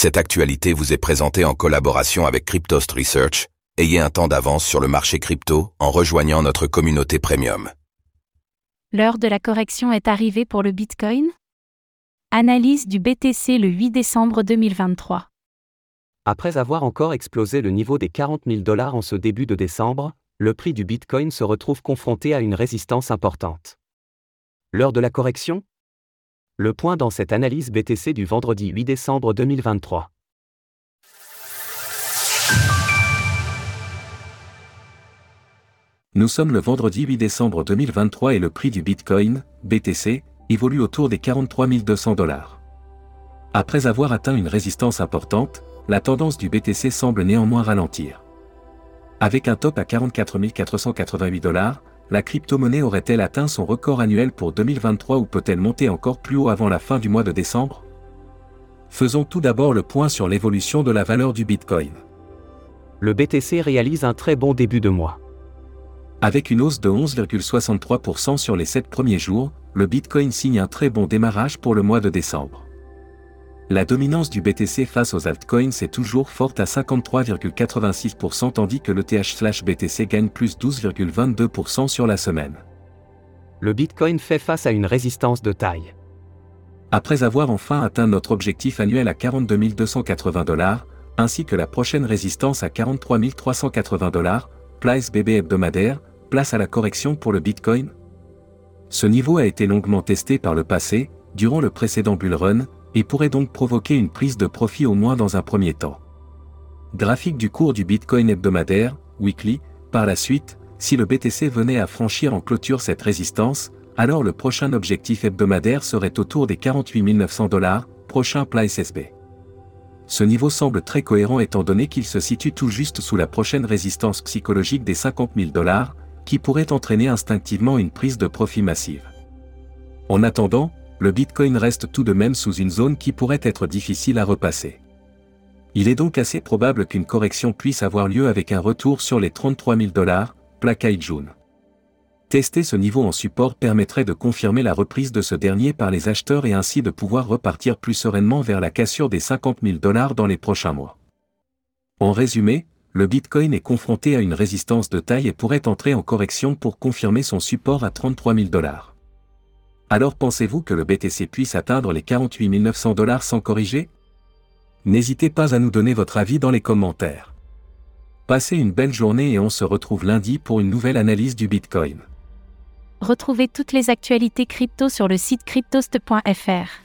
Cette actualité vous est présentée en collaboration avec Cryptost Research. Ayez un temps d'avance sur le marché crypto en rejoignant notre communauté premium. L'heure de la correction est arrivée pour le Bitcoin Analyse du BTC le 8 décembre 2023. Après avoir encore explosé le niveau des 40 000 dollars en ce début de décembre, le prix du Bitcoin se retrouve confronté à une résistance importante. L'heure de la correction Le point dans cette analyse BTC du vendredi 8 décembre 2023. Nous sommes le vendredi 8 décembre 2023 et le prix du Bitcoin, BTC, évolue autour des 43 200 dollars. Après avoir atteint une résistance importante, la tendance du BTC semble néanmoins ralentir. Avec un top à 44 488 dollars, la crypto-monnaie aurait-elle atteint son record annuel pour 2023 ou peut-elle monter encore plus haut avant la fin du mois de décembre? Faisons tout d'abord le point sur l'évolution de la valeur du Bitcoin. Le BTC réalise un très bon début de mois. Avec une hausse de 11,63% sur les 7 premiers jours, le Bitcoin signe un très bon démarrage pour le mois de décembre. La dominance du BTC face aux altcoins est toujours forte à 53,86% tandis que le TH/BTC gagne plus 12,22% sur la semaine. Le Bitcoin fait face à une résistance de taille. Après avoir enfin atteint notre objectif annuel à 42 280 dollars, ainsi que la prochaine résistance à 43 380 dollars, Place BB hebdomadaire, place à la correction pour le Bitcoin Ce niveau a été longuement testé par le passé, durant le précédent bull run, et pourrait donc provoquer une prise de profit au moins dans un premier temps. Graphique du cours du Bitcoin hebdomadaire, weekly, par la suite, si le BTC venait à franchir en clôture cette résistance, alors le prochain objectif hebdomadaire serait autour des 48 900 dollars, prochain plat SSB. Ce niveau semble très cohérent étant donné qu'il se situe tout juste sous la prochaine résistance psychologique des 50 000 dollars, qui pourrait entraîner instinctivement une prise de profit massive. En attendant, le Bitcoin reste tout de même sous une zone qui pourrait être difficile à repasser. Il est donc assez probable qu'une correction puisse avoir lieu avec un retour sur les 33 000 dollars, plaquage jaune. Tester ce niveau en support permettrait de confirmer la reprise de ce dernier par les acheteurs et ainsi de pouvoir repartir plus sereinement vers la cassure des 50 000 dollars dans les prochains mois. En résumé, le Bitcoin est confronté à une résistance de taille et pourrait entrer en correction pour confirmer son support à 33 000 dollars. Alors pensez-vous que le BTC puisse atteindre les 48 900 dollars sans corriger? N'hésitez pas à nous donner votre avis dans les commentaires. Passez une belle journée et on se retrouve lundi pour une nouvelle analyse du Bitcoin. Retrouvez toutes les actualités crypto sur le site cryptost.fr.